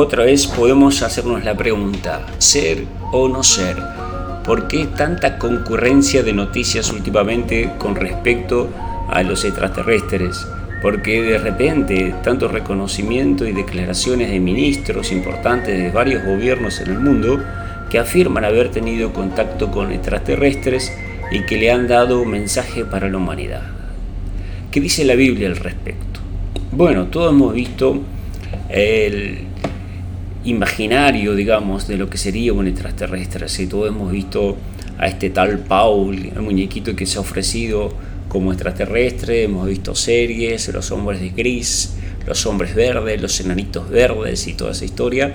Otra vez podemos hacernos la pregunta, ¿ser o no ser? ¿Por qué tanta concurrencia de noticias últimamente con respecto a los extraterrestres? Porque de repente tanto reconocimiento y declaraciones de ministros importantes de varios gobiernos en el mundo que afirman haber tenido contacto con extraterrestres y que le han dado un mensaje para la humanidad. ¿Qué dice la Biblia al respecto? Bueno, todos hemos visto el imaginario, digamos, de lo que sería un extraterrestre. Así todos hemos visto a este tal Paul, el muñequito que se ha ofrecido como extraterrestre, hemos visto series, los hombres de gris, los hombres verdes, los enanitos verdes y toda esa historia.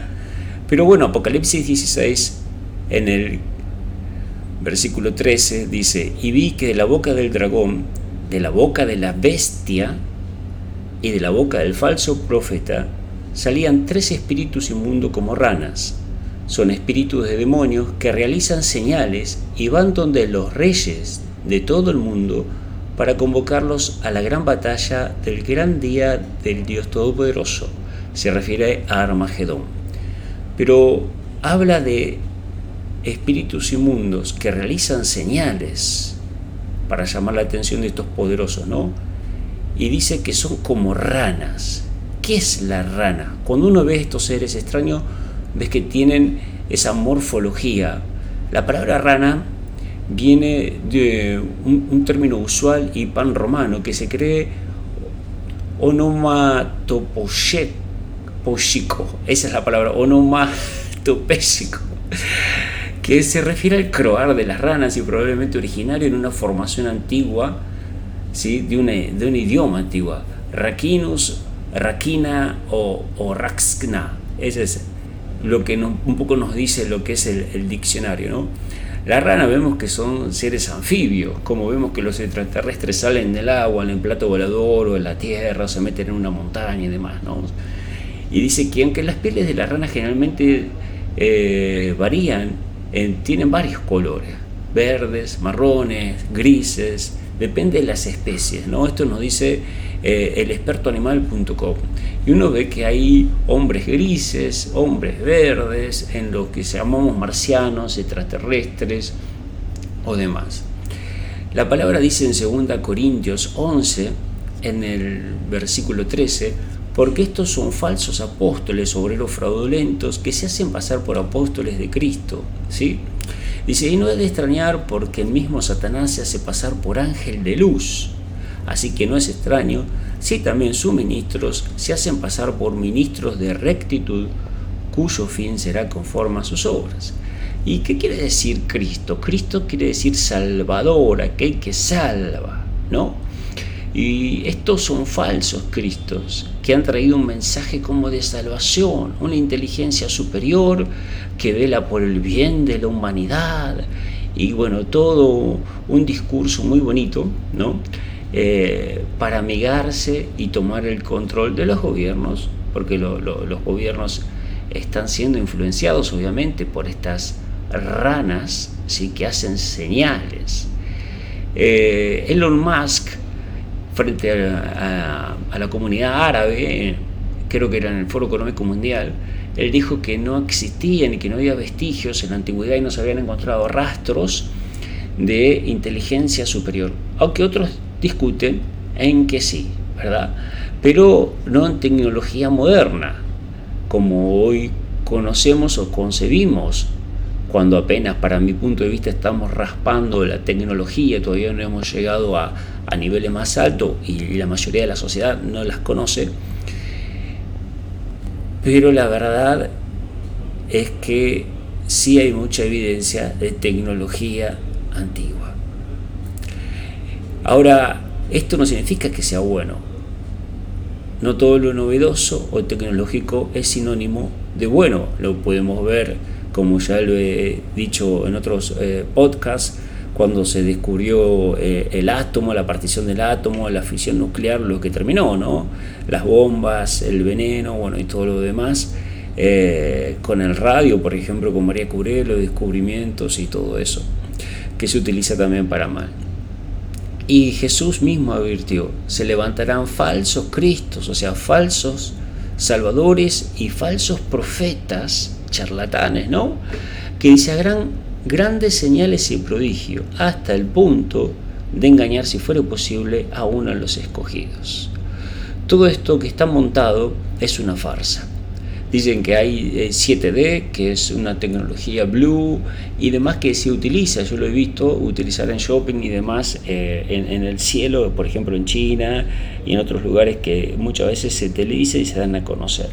Pero bueno, Apocalipsis 16, en el versículo 13, dice, y vi que de la boca del dragón, de la boca de la bestia y de la boca del falso profeta, salían tres espíritus inmundos como ranas. Son espíritus de demonios que realizan señales y van donde los reyes de todo el mundo para convocarlos a la gran batalla del gran día del Dios Todopoderoso. Se refiere a Armagedón. Pero habla de espíritus inmundos que realizan señales para llamar la atención de estos poderosos, ¿no? Y dice que son como ranas. ¿Qué es la rana? Cuando uno ve estos seres extraños, ves que tienen esa morfología. La palabra rana viene de un, término usual y pan romano que se cree onomatopósico. Esa es la palabra, onomatopésico que se refiere al croar de las ranas y probablemente originario en una formación antigua ¿sí? de, un idioma antigua. Raquinus Raquina o, o Raxkna. Ese es lo que un poco nos dice lo que es el, diccionario. ¿no? La rana vemos que son seres anfibios, como vemos que los extraterrestres salen del agua en el plato volador o en la tierra, o se meten en una montaña y demás. ¿no? Y dice que aunque las pieles de la rana generalmente eh, varían, tienen varios colores, verdes, marrones, grises, depende de las especies. ¿no? Esto nos dice eh, elexpertoanimal.com. Y uno ve que hay hombres grises, hombres verdes, en lo que llamamos marcianos, extraterrestres o demás. La palabra dice en 2 Corintios 11, en el versículo 13, porque estos son falsos apóstoles, obreros fraudulentos, que se hacen pasar por apóstoles de Cristo. ¿sí? Dice, y no es de extrañar porque el mismo Satanás se hace pasar por ángel de luz. Así que no es extraño si también sus ministros se hacen pasar por ministros de rectitud, cuyo fin será conforme a sus obras. ¿Y qué quiere decir Cristo? Cristo quiere decir Salvador, aquel que salva, ¿no? Y estos son falsos Cristos, que han traído un mensaje como de salvación, una inteligencia superior que vela por el bien de la humanidad. Y bueno, todo un discurso muy bonito, ¿no? Eh, para amigarse y tomar el control de los gobiernos, porque los gobiernos están siendo influenciados obviamente por estas ranas ¿sí? que hacen señales. Eh, Elon Musk, frente a, la comunidad árabe, creo que era en el Foro Económico Mundial, él dijo que no existían y que no había vestigios en la antigüedad y no se habían encontrado rastros de inteligencia superior, aunque otros discuten en que sí, ¿verdad? Pero no en tecnología moderna, como hoy conocemos o concebimos, cuando apenas para mi punto de vista estamos raspando la tecnología, todavía no hemos llegado a, niveles más altos y la mayoría de la sociedad no las conoce. Pero la verdad es que sí hay mucha evidencia de tecnología antigua. Ahora, esto no significa que sea bueno. No todo lo novedoso o tecnológico es sinónimo de bueno. Lo podemos ver, como ya lo he dicho en otros eh, podcasts, cuando se descubrió eh, el átomo, la partición del átomo, la fisión nuclear, lo que terminó, ¿no? Las bombas, el veneno, bueno, y todo lo demás. Eh, con el radio, por ejemplo, con María Curie, los descubrimientos y todo eso, que se utiliza también para mal. Y Jesús mismo advirtió, se levantarán falsos cristos, o sea, falsos salvadores y falsos profetas, charlatanes, ¿no? Que se grandes señales y prodigios hasta el punto de engañar, si fuera posible, a uno de los escogidos. Todo esto que está montado es una farsa. Dicen que hay 7D, eh, que es una tecnología blue y demás que se utiliza, yo lo he visto utilizar en shopping y demás eh, en, el cielo, por ejemplo en China y en otros lugares que muchas veces se televisa y se dan a conocer.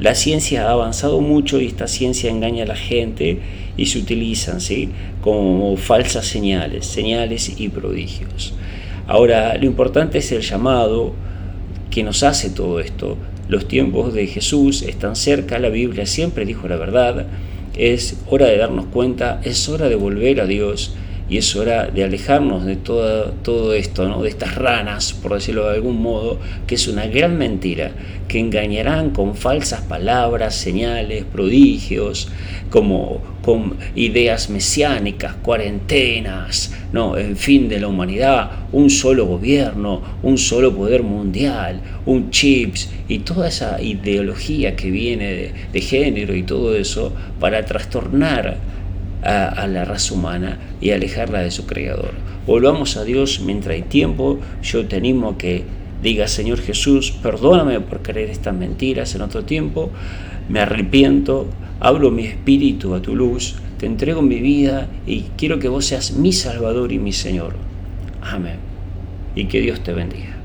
La ciencia ha avanzado mucho y esta ciencia engaña a la gente y se utilizan ¿sí? como falsas señales, señales y prodigios. Ahora, lo importante es el llamado que nos hace todo esto, los tiempos de Jesús están cerca, la Biblia siempre dijo la verdad, es hora de darnos cuenta, es hora de volver a Dios y es hora de alejarnos de todo, todo esto, ¿no? de estas ranas, por decirlo de algún modo, que es una gran mentira, que engañarán con falsas palabras, señales, prodigios, como con ideas mesiánicas, cuarentenas, no, en fin de la humanidad, un solo gobierno, un solo poder mundial, un chips y toda esa ideología que viene de, género y todo eso para trastornar a, la raza humana y alejarla de su creador. Volvamos a Dios mientras hay tiempo. Yo te animo que digas, Señor Jesús, perdóname por creer estas mentiras en otro tiempo. Me arrepiento, abro mi espíritu a tu luz, te entrego mi vida y quiero que vos seas mi Salvador y mi Señor. Amén. Y que Dios te bendiga.